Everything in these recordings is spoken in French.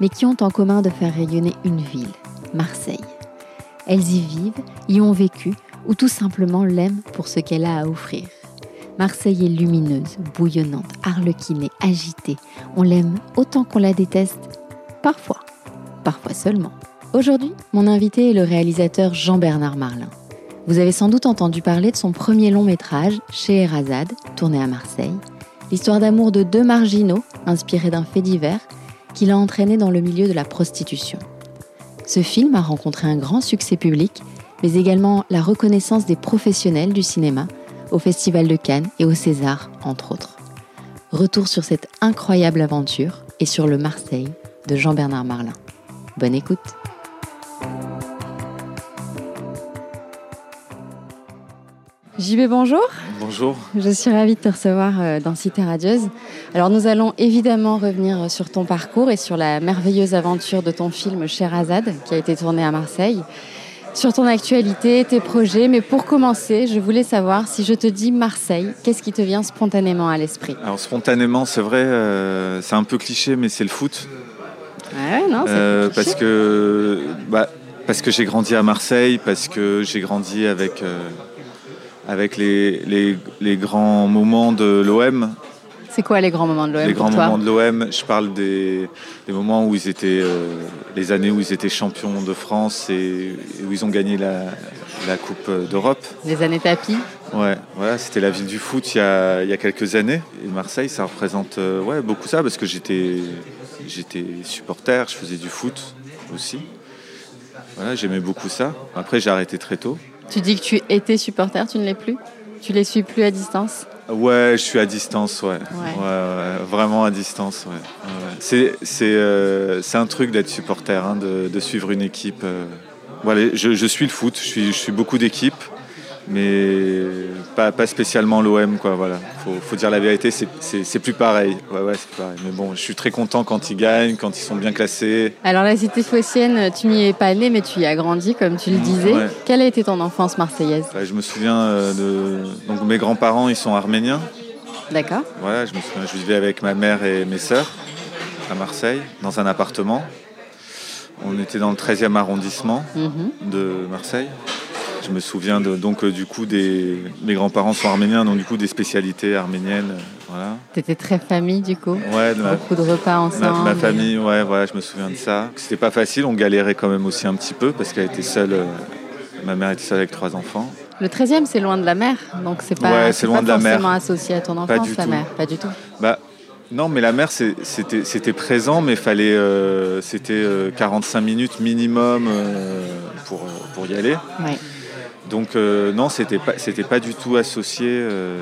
mais qui ont en commun de faire rayonner une ville, Marseille. Elles y vivent, y ont vécu ou tout simplement l'aiment pour ce qu'elle a à offrir. Marseille est lumineuse, bouillonnante, arlequinée, agitée. On l'aime autant qu'on la déteste, parfois parfois seulement. Aujourd'hui, mon invité est le réalisateur Jean-Bernard Marlin. Vous avez sans doute entendu parler de son premier long métrage, Chez Erazade, tourné à Marseille, l'histoire d'amour de deux marginaux, inspirés d'un fait divers, qui l'a entraîné dans le milieu de la prostitution. Ce film a rencontré un grand succès public, mais également la reconnaissance des professionnels du cinéma, au Festival de Cannes et au César, entre autres. Retour sur cette incroyable aventure et sur le Marseille de Jean-Bernard Marlin. Bonne écoute. JB, bonjour. Bonjour. Je suis ravie de te recevoir euh, dans Cité Radieuse. Alors nous allons évidemment revenir sur ton parcours et sur la merveilleuse aventure de ton film Sherazade qui a été tourné à Marseille, sur ton actualité, tes projets. Mais pour commencer, je voulais savoir si je te dis Marseille, qu'est-ce qui te vient spontanément à l'esprit? Alors spontanément, c'est vrai, euh, c'est un peu cliché, mais c'est le foot. Ouais, non, c'est Euh, parce que, bah, parce que j'ai grandi à Marseille, parce que j'ai grandi avec, euh, avec les, les, les grands moments de l'OM. C'est quoi les grands moments de l'OM Les pour grands toi moments de l'OM, je parle des, des moments où ils étaient, euh, les années où ils étaient champions de France et, et où ils ont gagné la, la Coupe d'Europe. Les années tapis Ouais, voilà, c'était la ville du foot il y a, il y a quelques années. Et Marseille, ça représente euh, ouais, beaucoup ça parce que j'étais, j'étais supporter, je faisais du foot aussi. Voilà, j'aimais beaucoup ça. Après, j'ai arrêté très tôt. Tu dis que tu étais supporter, tu ne l'es plus? Tu les suis plus à distance? Ouais, je suis à distance, ouais. Ouais. Ouais, ouais, vraiment à distance, ouais. C'est, c'est, euh, c'est un truc d'être supporter, hein, de, de suivre une équipe. euh. Voilà, je, je suis le foot, je suis, je suis beaucoup d'équipes, mais pas, pas spécialement l'OM, quoi. Voilà, faut, faut dire la vérité, c'est, plus pareil. Ouais, ouais, plus pareil. Mais bon, je suis très content quand ils gagnent, quand ils sont bien classés. Alors la cité phocéenne, tu n'y es pas né, mais tu y as grandi, comme tu le disais. Ouais. Quelle a été ton enfance marseillaise Bah, je me souviens euh, de, donc mes grands-parents, ils sont arméniens. D'accord Voilà, je me souviens, je vivais avec ma mère et mes sœurs à Marseille, dans un appartement. On était dans le 13e arrondissement Mhm. de Marseille. Je me souviens de, donc euh, du coup des mes grands-parents sont arméniens, donc du coup des spécialités arméniennes, euh, voilà. T'étais très famille, du coup Ouais, de ma, Beaucoup de repas ensemble. ma famille, ouais, voilà, je me souviens de ça. C'était pas facile, on galérait quand même aussi un petit peu parce qu'elle était seule. euh, ma mère était seule avec trois enfants. Le 13e, c'est loin de la mer, donc c'est pas, Ouais, c'est loin pas de la mer. forcément associé à ton Pas enfance, du la tout. mer. Pas du tout. Bah, non, mais la mer, c'était c'était présent, mais fallait, euh, c'était euh, 45 minutes minimum euh, pour, pour y aller. Ouais. Donc, euh, non, c'était pas, c'était pas du tout associé euh,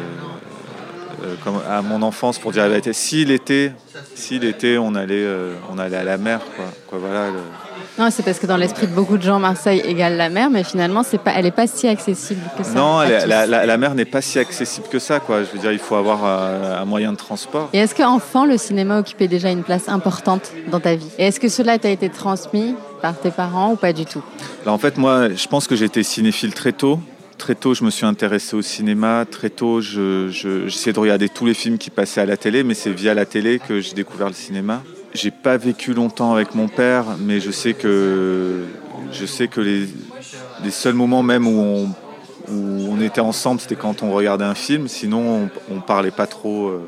euh, comme à mon enfance, pour dire la vérité. Si l'été, si l'été, on allait, on allait à la mer, quoi. quoi voilà, le- Non, c'est parce que dans l'esprit de beaucoup de gens, Marseille égale la mer, mais finalement, c'est pas, elle n'est pas si accessible que ça. Non, elle la, la- la mer n'est pas si accessible que ça, quoi. Je veux dire, il faut avoir un moyen de transport. Et est-ce qu'enfant, le cinéma occupait déjà une place importante dans ta vie? Et est-ce que cela t'a été transmis? Par tes parents ou pas du tout? En fait, moi, je pense que j'étais cinéphile très tôt. Très tôt, je me suis intéressé au cinéma. Très tôt, je- je- j'essayais de regarder tous les films qui passaient à la télé, mais c'est via la télé que j'ai découvert le cinéma. J'ai pas vécu longtemps avec mon père, mais je sais que, je sais que les, les seuls moments même où on, où on était ensemble, c'était quand on regardait un film. Sinon, on, on parlait pas trop. euh,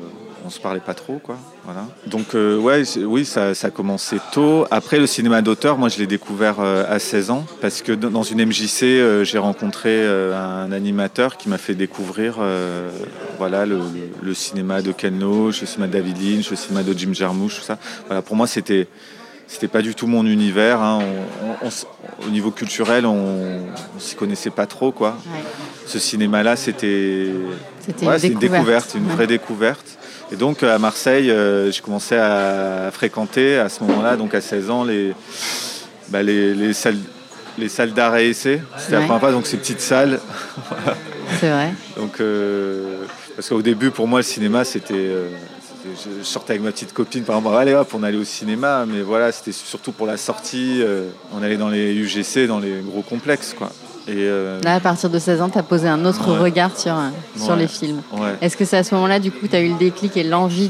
on se parlait pas trop, quoi. Voilà. Donc, euh, ouais, oui, ça, ça a commencé tôt. Après, le cinéma d'auteur, moi, je l'ai découvert euh, à 16 ans parce que dans une MJC, euh, j'ai rencontré un animateur qui m'a fait découvrir, euh, voilà, le, cinéma de Ken Loach, le cinéma de David Lynch, le cinéma de Jim Jarmusch, tout ça. Voilà, pour moi, c'était c'était pas du tout mon univers. hein. On- on- on s- au niveau culturel, on, s'y connaissait pas trop, quoi. Ouais. Ce cinéma-là, c'était Ouais, une découverte. découverte, une Ouais. vraie découverte. Et donc à Marseille, j'ai commencé à fréquenter à ce moment-là, donc à 16 ans, les, bah, les, salles, les salles d'art et essai. C'était la première fois, donc ces petites salles. C'est vrai. Donc, parce qu'au début, pour moi, le cinéma, c'était je sortais avec ma petite copine, par exemple, allez hop, on allait au cinéma, mais voilà, c'était surtout pour la sortie. Euh, on allait dans les UGC, dans les gros complexes, quoi. Et euh, Là, à partir de 16 ans, tu as posé un autre regard sur, euh, sur les films. Est-ce que c'est à ce moment-là, du coup, tu as eu le déclic et l'envie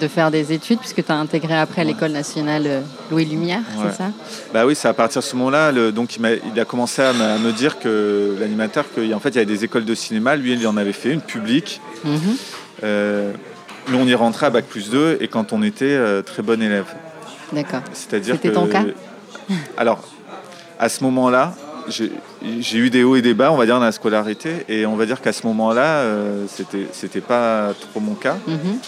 de, faire des études, puisque tu as intégré après l'École nationale Louis Lumière, c'est ça? Bah oui, c'est à partir de ce moment-là. Donc, il a, il a, commencé à, me dire que l'animateur, qu'en fait, il y avait des écoles de cinéma. Lui, il en avait fait une publique. Nous, on y rentrait à Bac plus 2 et quand on était euh, très bon élève. D'accord. C'est-à-dire C'était ton cas? Alors, à ce moment-là, j'ai eu des hauts et des bas, on va dire, dans la scolarité. Et on va dire qu'à ce moment-là, euh, c'était c'était pas trop mon cas. Mhm.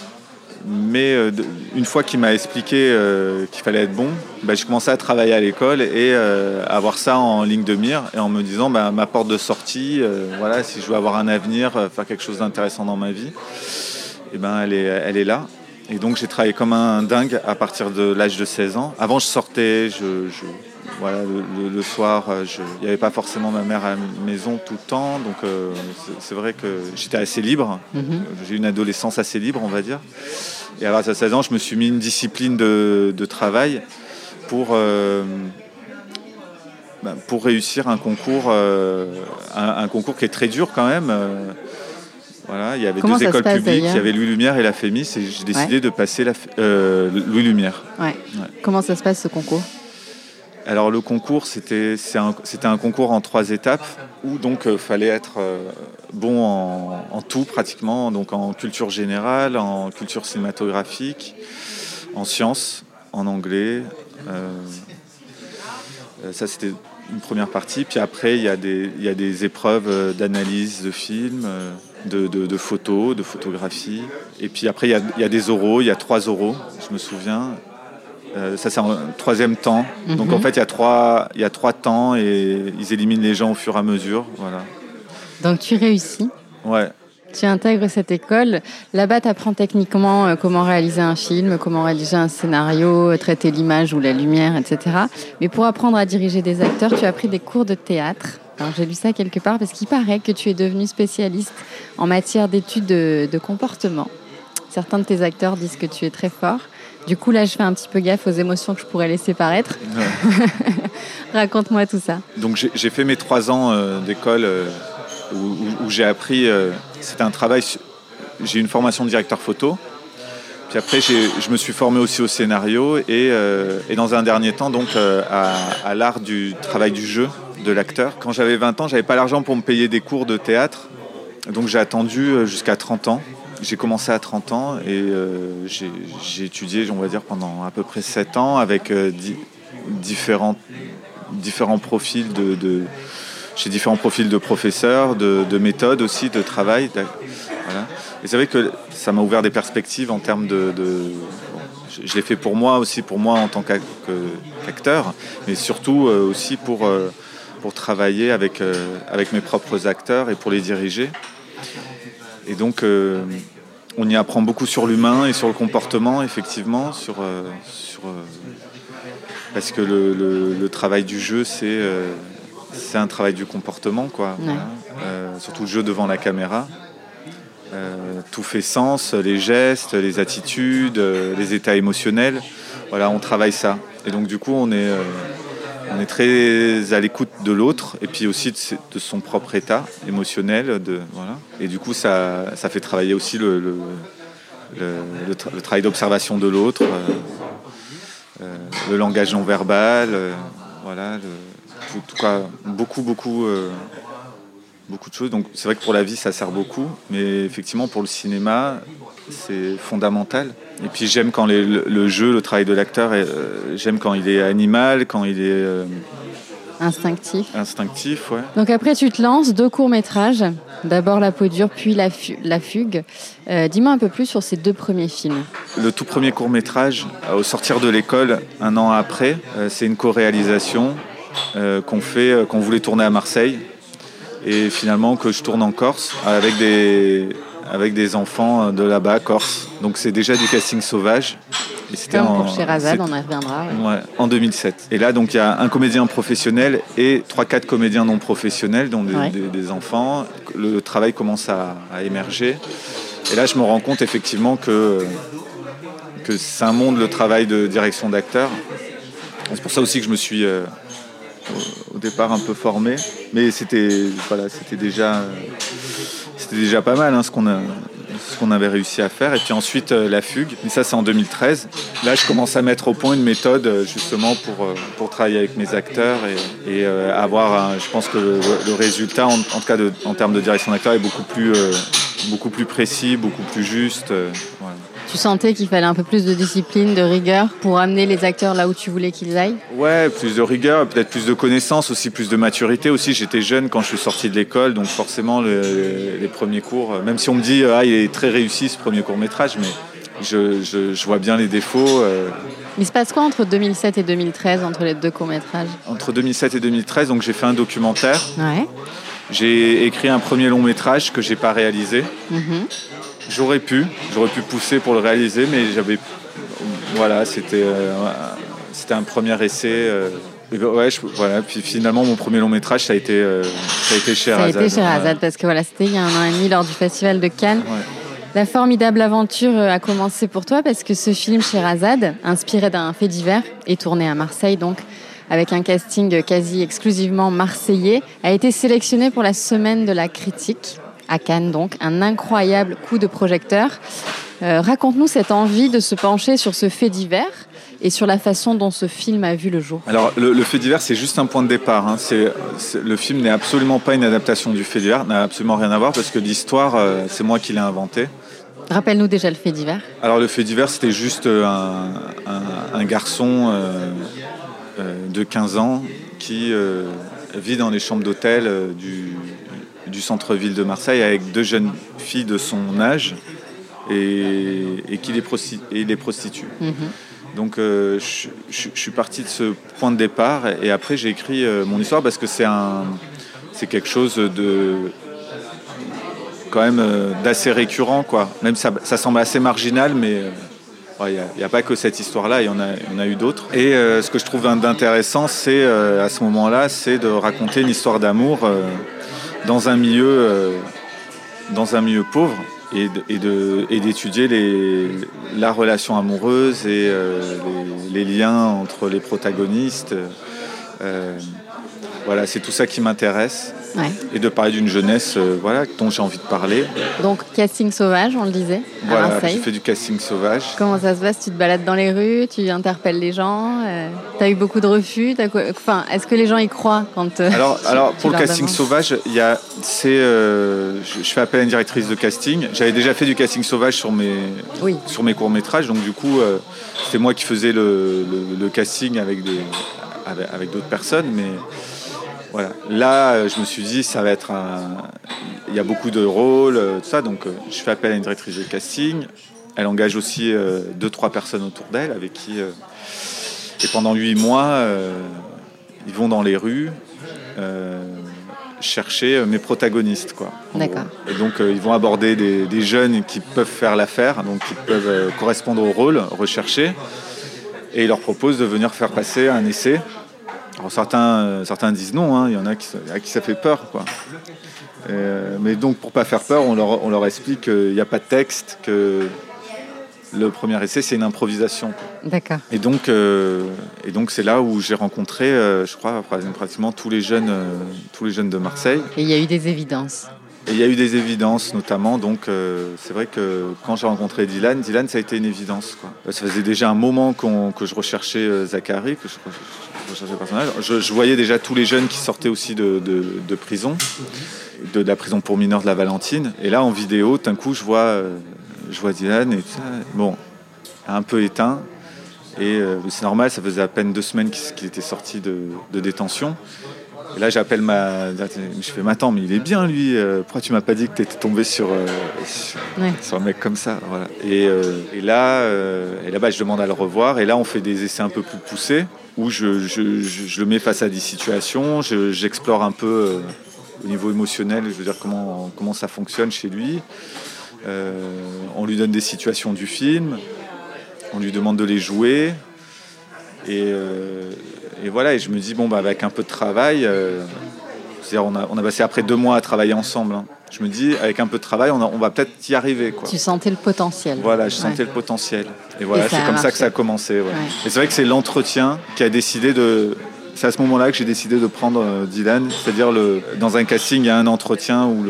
Mais euh, une fois qu'il m'a expliqué euh, qu'il fallait être bon, bah, je commençais à travailler à l'école et à avoir ça en ligne de mire et en me disant bah, ma porte de sortie, voilà, si je veux avoir un avenir, faire quelque chose d'intéressant dans ma vie, eh ben, elle, est, elle est là. Et donc j'ai travaillé comme un dingue à partir de l'âge de 16 ans. Avant je sortais, je, voilà, le, soir, euh, il n'y avait pas forcément ma mère à la maison tout le temps. Donc euh, c'est vrai que j'étais assez libre. Mhm. J'ai eu une adolescence assez libre, on va dire. Et à 16 ans, je me suis mis une discipline de, travail pour, euh, ben, pour réussir un concours, un, concours qui est très dur quand même. Voilà, il y avait deux écoles publiques, il y avait Louis Lumière et la Fémis, et j'ai décidé de passer la, Louis Lumière. Comment ça se passe ce concours? Alors le concours, c'était un, un, concours en trois étapes où donc il euh, fallait être euh, bon en, tout pratiquement, donc en culture générale, en culture cinématographique, en sciences, en anglais. ça c'était une première partie. Puis après il y a des, il y a des épreuves d'analyse de films de, photos, de photographies. Et puis après, il y a, des oraux, il y a trois oraux, je me souviens. Euh, ça, c'est un troisième temps. Donc en mhm. fait, il y, a trois, il y a trois temps et ils éliminent les gens au fur et à mesure. Voilà. Donc tu réussis Ouais. Tu intègres cette école. Là-bas, tu apprends techniquement euh, comment réaliser un film, comment réaliser un scénario, traiter l'image ou la lumière, etc. Mais pour apprendre à diriger des acteurs, tu as pris des cours de théâtre. Alors j'ai lu ça quelque part parce qu'il paraît que tu es devenu spécialiste en matière d'études de, comportement. Certains de tes acteurs disent que tu es très fort. Du coup, là, je fais un petit peu gaffe aux émotions que je pourrais laisser paraître. Raconte-moi tout ça. Donc, j'ai fait mes trois ans euh, d'école euh, où, j'ai appris. Euh, c'était un travail. J'ai une formation de directeur photo. Puis après, je me suis formé aussi au scénario et, dans un dernier temps, donc, à, à l'art du travail du jeu de l'acteur. Quand j'avais 20 ans, j'avais pas l'argent pour me payer des cours de théâtre. Donc j'ai attendu euh, jusqu'à 30 ans. J'ai commencé à 30 ans et euh, j'ai étudié, on va dire, pendant à peu près 7 ans avec euh, différents, différents profils de, chez différents profils de professeurs, de, méthodes aussi, de travail. Et c'est vrai que ça m'a ouvert des perspectives en termes de, je, l'ai fait pour moi aussi, pour moi en tant qu'acteur, mais surtout aussi pour pour travailler avec, euh, avec mes propres acteurs et pour les diriger. Et donc, euh, on y apprend beaucoup sur l'humain et sur le comportement, effectivement, sur, euh, sur parce que le, travail du jeu, c'est c'est un travail du comportement, quoi. surtout le jeu devant la caméra. tout fait sens, les gestes, les attitudes, les états émotionnels. Voilà, on travaille ça. Et donc, du coup, on est on est très à l'écoute de l'autre et puis aussi de, son propre état émotionnel. Et du coup, ça, fait travailler aussi le, travail d'observation de l'autre, euh, euh, le langage non verbal, euh, voilà, beaucoup, beaucoup, beaucoup de choses. Donc c'est vrai que pour la vie, ça sert beaucoup, mais effectivement, pour le cinéma, c'est fondamental. Et puis j'aime quand le, jeu, le travail de l'acteur, euh, j'aime quand il est animal, quand il est... Euh, instinctif. Instinctif, ouais. Donc après, tu te lances, deux courts-métrages. D'abord La peau dure, puis La, la fugue. Euh, dis-moi un peu plus sur ces deux premiers films. Le tout premier court-métrage, au sortir de l'école, un an après, c'est une co-réalisation qu'on fait, qu'on voulait tourner à Marseille. Et finalement que je tourne en Corse avec des, avec des enfants de là-bas, Corse. Donc c'est déjà du casting sauvage. Et c'était Comme pour Sherazade, on y reviendra. Ouais. en 2007. Et là, donc il y a un comédien professionnel et 3-4 comédiens non professionnels, dont des, enfants. Le travail commence à, émerger. Et là, je me rends compte effectivement que, que c'est un monde, le travail de direction d'acteur. C'est pour ça aussi que je me suis euh, au, départ un peu formé. Mais c'était voilà, c'était déjà, c'était déjà pas mal hein, ce qu'on a, ce qu'on avait réussi à faire. Et puis ensuite, euh, la fugue. Et ça, c'est en 2013. Là, je commence à mettre au point une méthode euh, justement pour, euh, pour travailler avec mes acteurs et, avoir, je pense que le, résultat, en, tout cas en termes de direction d'acteur, est beaucoup plus, beaucoup plus précis, beaucoup plus juste. Tu sentais qu'il fallait un peu plus de discipline, de rigueur pour amener les acteurs là où tu voulais qu'ils aillent? Ouais, plus de rigueur, peut-être plus de connaissances, aussi plus de maturité. Aussi, j'étais jeune quand je suis sorti de l'école, donc forcément les premiers cours, même si on me dit ah il est très réussi ce premier court métrage, mais je, vois bien les défauts. Euh. Il se passe quoi entre 2007 et 2013, entre les deux courts métrages? Entre 2007 et 2013, donc j'ai fait un documentaire. Ouais. J'ai écrit un premier long métrage que j'ai pas réalisé. Mhm. J'aurais pu, j'aurais pu pousser pour le réaliser, mais j'avais, voilà, c'était, euh, c'était un premier essai. Euh, ouais, voilà. Puis finalement, mon premier long métrage, ça a été, euh, ça a été chez Ça a été chez Razad, parce que voilà, c'était il y a un an et demi lors du festival de Cannes. La formidable aventure a commencé pour toi parce que ce film chez Razad, inspiré d'un fait divers, et tourné à Marseille donc, avec un casting quasi exclusivement marseillais, a été sélectionné pour la semaine de la critique à Cannes donc, un incroyable coup de projecteur. Euh, raconte-nous cette envie de se pencher sur ce fait divers et sur la façon dont ce film a vu le jour. Alors le, fait divers c'est juste un point de départ. Hein. Le film n'est absolument pas une adaptation du fait divers, n'a absolument rien à voir parce que l'histoire euh, c'est moi qui l'ai inventé. Rappelle-nous déjà le fait divers. Alors le fait divers c'était juste un, garçon euh, de 15 ans qui vit dans les chambres d'hôtel du, du centre-ville de Marseille avec deux jeunes filles de son âge et, et qui les, prostitue. Mhm. Donc euh, je, suis parti de ce point de départ et après j'ai écrit euh, mon histoire parce que c'est un c'est quelque chose de quand même euh, d'assez récurrent quoi. Même ça, ça semble assez marginal mais il n'y a, pas que cette histoire-là, il y en a, il y en a eu d'autres. Et ce que je trouve d'intéressant, c'est à ce moment-là, c'est de raconter une histoire d'amour dans un milieu, euh, dans un milieu pauvre et, d'étudier la relation amoureuse et euh, les, liens entre les protagonistes. Euh, voilà, c'est tout ça qui m'intéresse. Et de parler d'une jeunesse euh, voilà, dont j'ai envie de parler. Donc, casting sauvage, on le disait. Voilà, j'ai fait du casting sauvage. Comment ça se passe? Tu te balades dans les rues, tu interpelles les gens, euh, tu as eu beaucoup de refus enfin, Est-ce que les gens y croient quand. Euh, alors, alors pour le casting sauvage, il y a, je, fais appel à une directrice de casting. J'avais déjà fait du casting sauvage sur mes, sur mes courts-métrages, donc du coup, c'était moi qui faisais le, le casting avec, des, avec, avec d'autres personnes, mais. Voilà. Là, euh, je me suis dit, ça va être un. Il y a beaucoup de rôles, euh, tout ça, donc euh, je fais appel à une directrice de casting. Elle engage aussi deux, trois personnes autour d'elle avec qui. Et pendant huit mois, ils vont dans les rues chercher mes protagonistes. Quoi, D'accord. Et donc, ils vont aborder des, des, jeunes qui peuvent faire l'affaire, donc qui peuvent correspondre au rôle recherché. Et ils leur proposent de venir faire passer un essai certains, euh, certains disent non, hein. il y en a qui, à qui ça fait peur. Quoi. Euh, mais donc pour pas faire peur, on leur, on leur explique qu'il n'y a pas de texte, que le premier essai c'est une improvisation. D'accord. Et donc, euh, et donc c'est là où j'ai rencontré, je crois, pratiquement tous les jeunes, tous les jeunes de Marseille. Et il y a eu des évidences. Et il y a eu des évidences, notamment. Donc, c'est vrai que quand j'ai rencontré Dylan, Dylan, ça a été une évidence. Quoi. Ça faisait déjà un moment que je recherchais Zachary, que je, je, voyais déjà tous les jeunes qui sortaient aussi de, prison, de, la prison pour mineurs de la Valentine. Et là, en vidéo, d'un coup, je vois, euh, je vois Dylan et. Bon, un peu éteint. Et euh, c'est normal, ça faisait à peine deux semaines qu'il était sorti de, détention. Et là, j'appelle ma. Je fais, mais attends, mais il est bien lui. Euh, pourquoi tu m'as pas dit que tu étais tombé sur, sur, un mec comme ça voilà. et, là, et là-bas, je demande à le revoir. Et là, on fait des essais un peu plus poussés où je, je, le mets face à des situations, j'explore un peu euh, au niveau émotionnel, je veux dire comment, comment ça fonctionne chez lui. on lui donne des situations du film, on lui demande de les jouer. Et, voilà, et je me dis, bon, bah, avec un peu de travail, on a, on a passé après deux mois à travailler ensemble. Hein. Je me dis, avec un peu de travail, on, va peut-être y arriver. Quoi. Tu sentais le potentiel. Voilà, je sentais le potentiel. Et voilà, c'est comme ça que ça a commencé. Et c'est vrai que c'est l'entretien qui a décidé de, c'est à ce moment-là que j'ai décidé de prendre euh, Dylan, c'est-à-dire dans un casting, il y a un entretien où,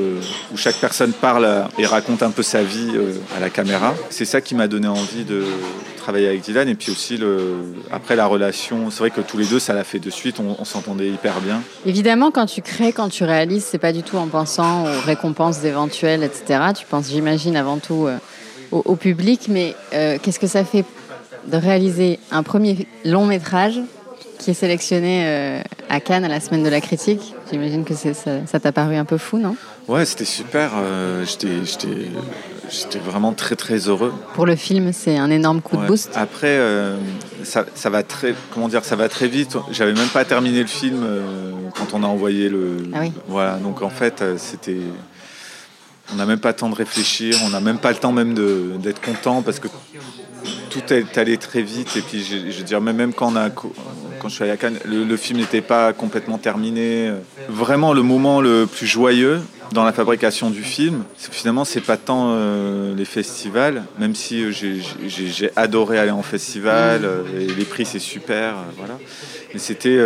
chaque personne parle et raconte un peu sa vie euh, à la caméra. C'est ça qui m'a donné envie de travailler avec Dylan et puis aussi après la relation, c'est vrai que tous les deux ça l'a fait de suite, on, s'entendait hyper bien. Évidemment, quand tu crées, quand tu réalises, c'est pas du tout en pensant aux récompenses éventuelles, etc. Tu penses, j'imagine, avant tout euh, au, public, mais qu'est-ce que ça fait de réaliser un premier long métrage qui est sélectionné euh, à Cannes à la semaine de la critique. J'imagine que ça t'a paru un peu fou, non? Ouais, c'était super. Euh, j'étais vraiment très très heureux. Pour le film, c'est un énorme coup de boost. Après, euh, ça, ça, va très comment dire, ça va très vite. J'avais même pas terminé le film quand on a envoyé le. Ah oui. Voilà, donc en fait, c'était. On n'a même pas le temps de réfléchir, on n'a même pas le temps même d'être content parce que tout est allé très vite. Et puis, je, je veux dire, même, même quand, on a, quand je suis allé à Cannes, le, film n'était pas complètement terminé. Vraiment, le moment le plus joyeux dans la fabrication du film, finalement, c'est pas tant euh, les festivals, même si euh, j'ai adoré aller en festival, euh, et les prix, c'est super, voilà. Mais c'était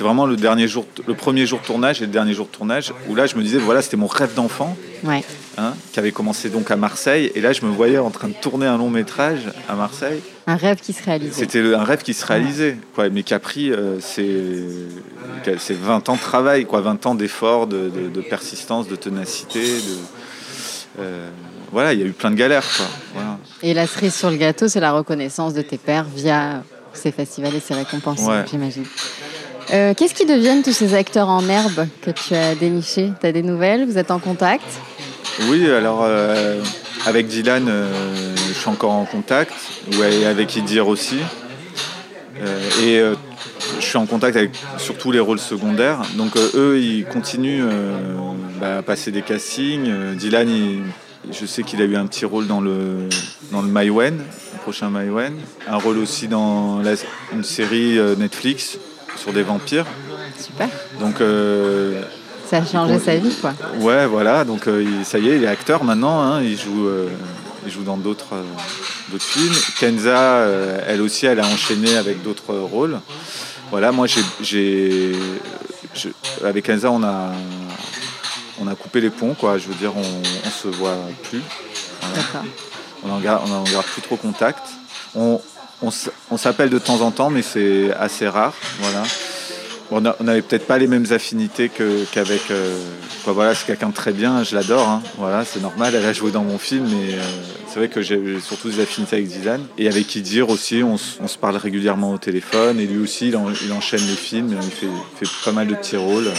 vraiment le dernier jour, le premier jour de tournage et le dernier jour de tournage, où là, je me disais, voilà, c'était mon rêve d'enfant. Ouais. Hein, qui avait commencé donc à Marseille. Et là, je me voyais en train de tourner un long métrage à Marseille. Un rêve qui se réalisait. C'était un rêve qui se réalisait, quoi, mais qui a pris euh, c'est 20 ans de travail, quoi, 20 ans d'efforts, de, persistance, de ténacité. De, euh, voilà, il y a eu plein de galères. Quoi, Et la cerise sur le gâteau, c'est la reconnaissance de tes pères via ces festivals et ces récompenses, j'imagine. Euh, qu'est-ce qui deviennent tous ces acteurs en herbe que tu as dénichés? Tu as des nouvelles? Vous êtes en contact? Oui, alors euh, avec Dylan, euh, je suis encore en contact, ouais, avec Idir aussi. Euh, et je suis en contact avec surtout les rôles secondaires. Donc eux, ils continuent bah, à passer des castings. Dylan, je sais qu'il a eu un petit rôle dans le, dans le Maïwen, le prochain Maïwen. Un rôle aussi dans une série Netflix sur des vampires. Super. Donc ça a changé sa vie, quoi. Ouais, voilà. Donc, euh, ça y est, il est acteur maintenant. Hein. il, joue, euh, il joue dans d'autres euh, films. Kenza, elle aussi, elle a enchaîné avec d'autres rôles. Voilà, moi, j'ai. Avec Kenza, on a, on a coupé les ponts, quoi. Je veux dire, on, on se voit plus. D'accord. On n'en garde, on garde plus trop contact. On, on s'appelle de temps en temps, mais c'est assez rare. Voilà on n'avait peut-être pas les mêmes affinités qu'avec. Euh, voilà, c'est quelqu'un de très bien, je l'adore. Hein. voilà, c'est normal. Elle a joué dans mon film, mais euh, c'est vrai que j'ai surtout des affinités avec Dylan et avec Idir aussi. On, se parle régulièrement au téléphone et lui aussi, il, enchaîne les films. Il fait, fait, pas mal de petits rôles.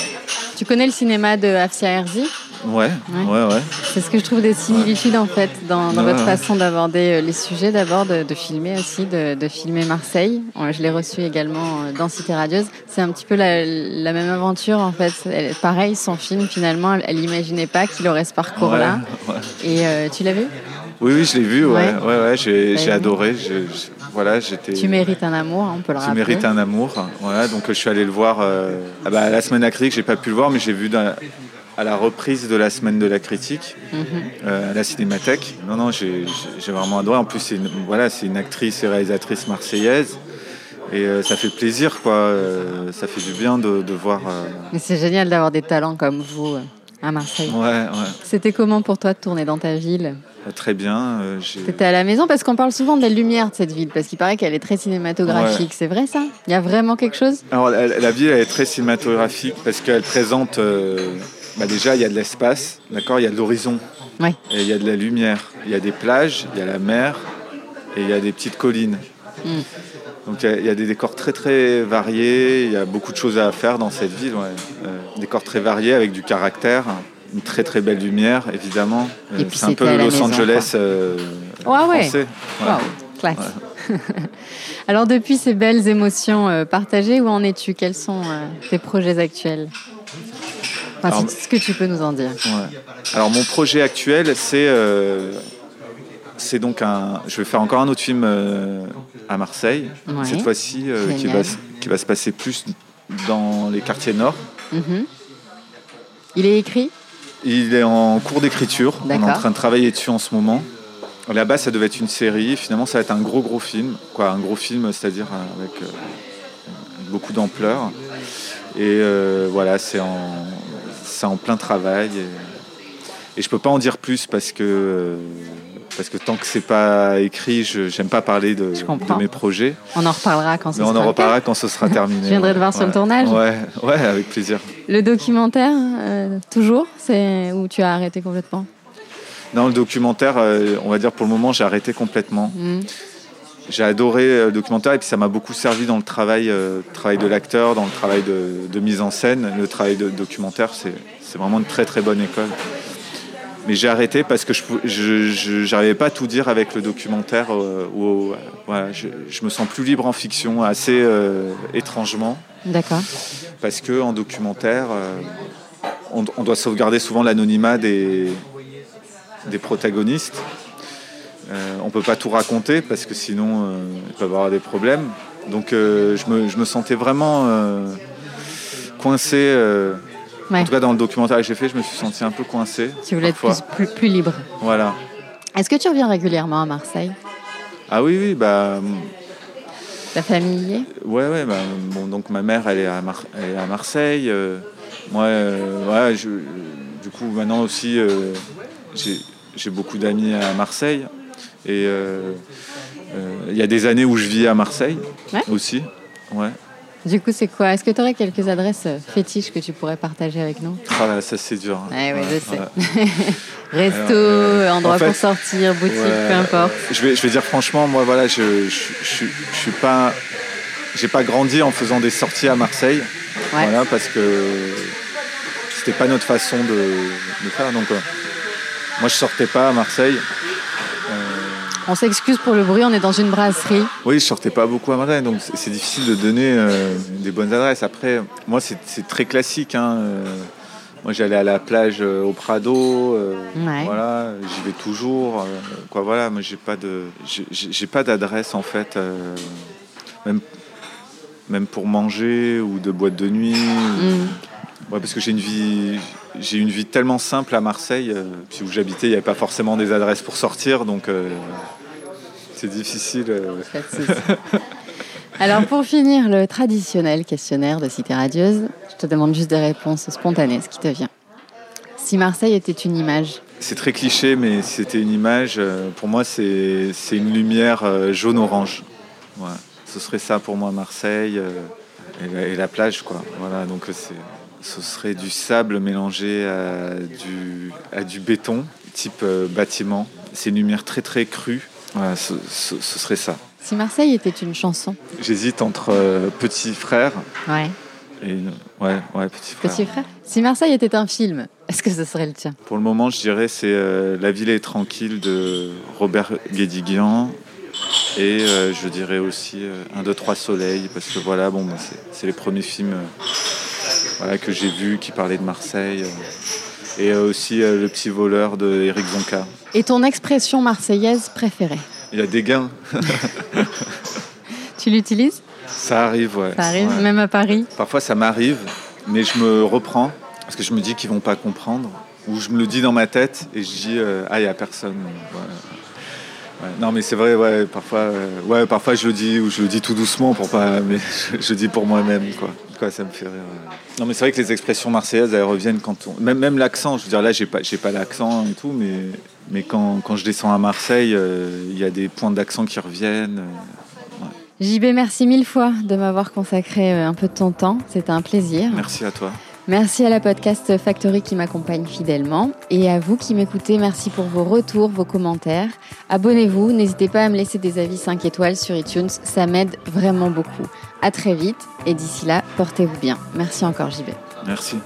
Tu connais le cinéma de Afsia Herzi? Ouais, ouais, ouais. C'est ce que je trouve des similitudes en fait dans, votre façon d'aborder euh, les sujets, d'abord de, filmer aussi, de, filmer Marseille. Je l'ai reçu également euh, dans Cité Radieuse. C'est un petit peu la, même aventure en fait. pareil, son film finalement, elle n'imaginait pas qu'il aurait ce parcours-là. Et euh, tu l'as vu? Oui, oui, je l'ai vu. Ouais, ouais, ouais, j'ai adoré. voilà, j'étais. Tu mérites un amour, on peut le rappeler. Tu mérites un amour. Voilà, donc je suis allé le voir. Ah bah, la semaine à critique, j'ai pas pu le voir, mais j'ai vu dans, à la reprise de la semaine de la critique mhm. euh, à la Cinémathèque. Non, non, j'ai vraiment adoré. En plus, c'est une, voilà, c'est une actrice et réalisatrice marseillaise. Et euh, ça fait plaisir, quoi. Euh, ça fait du bien de, voir. Mais c'est génial d'avoir des talents comme vous à Marseille. Ouais, ouais. C'était comment pour toi de tourner dans ta ville? Très bien. T'étais à la maison? Parce qu'on parle souvent de la lumière de cette ville, parce qu'il paraît qu'elle est très cinématographique. C'est vrai ça? Il y a vraiment quelque chose? Alors la, la, ville elle est très cinématographique parce qu'elle présente bah déjà, il y a de l'espace, d'accord Il y a de l'horizon. Et il y a de la lumière. Il y a des plages, il y a la mer et il y a des petites collines. Hmm. Donc il y, a des décors très très variés, il y a beaucoup de choses à faire dans cette ville. Ouais. Euh, décors très variés avec du caractère, une très très belle lumière évidemment. Euh, c'est un peu le Los Angeles euh, français. Classe. Alors depuis ces belles émotions partagées, où en es-tu? Quels sont tes projets actuels? Enfin, ce que tu peux nous en dire? Alors, mon projet actuel, c'est. c'est donc un. Je vais faire encore un autre film à Marseille, cette fois-ci, qui, va, qui va se passer plus dans les quartiers nord. Mhm. Il est écrit? Il est en cours d'écriture. On est en train de travailler dessus en ce moment. Là-bas, ça devait être une série. Finalement, ça va être un gros, gros film. Quoi, un gros film, c'est-à-dire euh, avec euh, beaucoup d'ampleur. Et euh, voilà, c'est en, en plein travail. Et, et je peux pas en dire plus parce que parce que tant que c'est pas écrit, je j'aime pas parler de, mes projets. On en reparlera quand ce Mais sera on en reparlera quand ce sera terminé. je viendrai te voir sur le tournage. Ouais, ouais, avec plaisir. Le documentaire, euh, toujours, c'est où tu as arrêté complètement? Non, le documentaire, euh, on va dire pour le moment, j'ai arrêté complètement. Hmm. J'ai adoré euh, le documentaire et puis ça m'a beaucoup servi dans le travail, travail de l'acteur, dans le travail de, de, mise en scène. Le travail de documentaire, c'est vraiment une très très bonne école. Mais j'ai arrêté parce que je n'arrivais pas à tout dire avec le documentaire. Euh, où, je, me sens plus libre en fiction, assez euh, étrangement. D'accord. Parce qu'en documentaire, euh, on, doit sauvegarder souvent l'anonymat des, des protagonistes. On ne peut pas tout raconter parce que sinon il peut y avoir des problèmes. Donc je me, je, me, sentais vraiment coincé en tout cas, dans le documentaire que j'ai fait, je me suis senti un peu coincé. Tu voulais être plus, plus, libre. Voilà. Est-ce que tu reviens régulièrement à Marseille? Ah oui, oui. Bah, Ta famille y est? Ouais, ouais. Bah, bon, donc ma mère, elle est à, à Marseille. Euh, moi, euh, ouais, je, du coup, maintenant aussi, euh, j'ai beaucoup d'amis à Marseille. Et il y a des années où je vis à Marseille aussi. Ouais. Du coup, c'est quoi? Est-ce que tu aurais quelques adresses euh, fétiches que tu pourrais partager avec nous? Ah ça c'est dur. Hein. oui, je sais. Resto, euh, endroit pour sortir, boutique, peu importe. Je vais, je vais dire franchement, moi voilà, je, je, je, suis pas, j'ai pas grandi en faisant des sorties à Marseille, voilà, parce que c'était pas notre façon de, faire. Donc, euh, moi, je sortais pas à Marseille. On s'excuse pour le bruit, on est dans une brasserie. Oui, je sortais pas beaucoup à Marseille, donc c'est difficile de donner euh, des bonnes adresses. Après, moi, c'est très classique. Hein, euh. moi, j'allais à la plage euh, au Prado. Voilà, j'y vais toujours. quoi, voilà, moi, j'ai pas de, j'ai pas d'adresse en fait, même, même pour manger ou de boîte de nuit. Mm. parce que j'ai une vie, j'ai une vie tellement simple à Marseille, puis où j'habitais, il n'y avait pas forcément des adresses pour sortir, donc c'est difficile. Euh. Alors pour finir, le traditionnel questionnaire de Cité Radieuse, je te demande juste des réponses spontanées, ce qui te vient. Si Marseille était une image C'est très cliché, mais c'était une image, euh, pour moi c'est une lumière euh, jaune-orange. Ce serait ça pour moi Marseille et la, plage. Quoi. Voilà, donc ce serait du sable mélangé à du, à du béton, type bâtiment. C'est une lumière très très crue ce, serait ça. Si Marseille était une chanson J'hésite entre euh, Petit Frère. Ouais. Et, ouais, ouais, Petit Frère. Petit Frère. Si Marseille était un film, est-ce que ce serait le tien? Pour le moment, je dirais c'est euh, La ville est tranquille de Robert Guédiguian. Et euh, je dirais aussi Un, deux, trois soleils, parce que voilà, bon, bah, c'est les premiers films voilà, que j'ai vus qui parlaient de Marseille. Et aussi Le petit voleur de Eric Zonka. Et ton expression marseillaise préférée Il y a des gains. tu l'utilises? Ça arrive, ouais. Ça arrive, même à Paris? Parfois ça m'arrive, mais je me reprends parce que je me dis qu'ils vont pas comprendre. Ou je me le dis dans ma tête et je dis euh, ah il y a personne. Non mais c'est vrai ouais parfois euh, ouais parfois je le dis ou je le dis tout doucement pour pas mais je, le dis pour moi-même quoi. Quoi ça me fait rire. Non mais c'est vrai que les expressions marseillaises elles reviennent quand on même même l'accent je veux dire là j'ai pas j'ai pas l'accent et tout mais mais quand, quand, je descends à Marseille, euh, il y a des points d'accent qui reviennent. Euh, JB, merci mille fois de m'avoir consacré euh, un peu de ton temps. C'était un plaisir. Merci à toi. Merci à la podcast Factory qui m'accompagne fidèlement. Et à vous qui m'écoutez, merci pour vos retours, vos commentaires. Abonnez-vous, n'hésitez pas à me laisser des avis 5 étoiles sur iTunes, ça m'aide vraiment beaucoup. À très vite et d'ici là, portez-vous bien. Merci encore JB. Merci.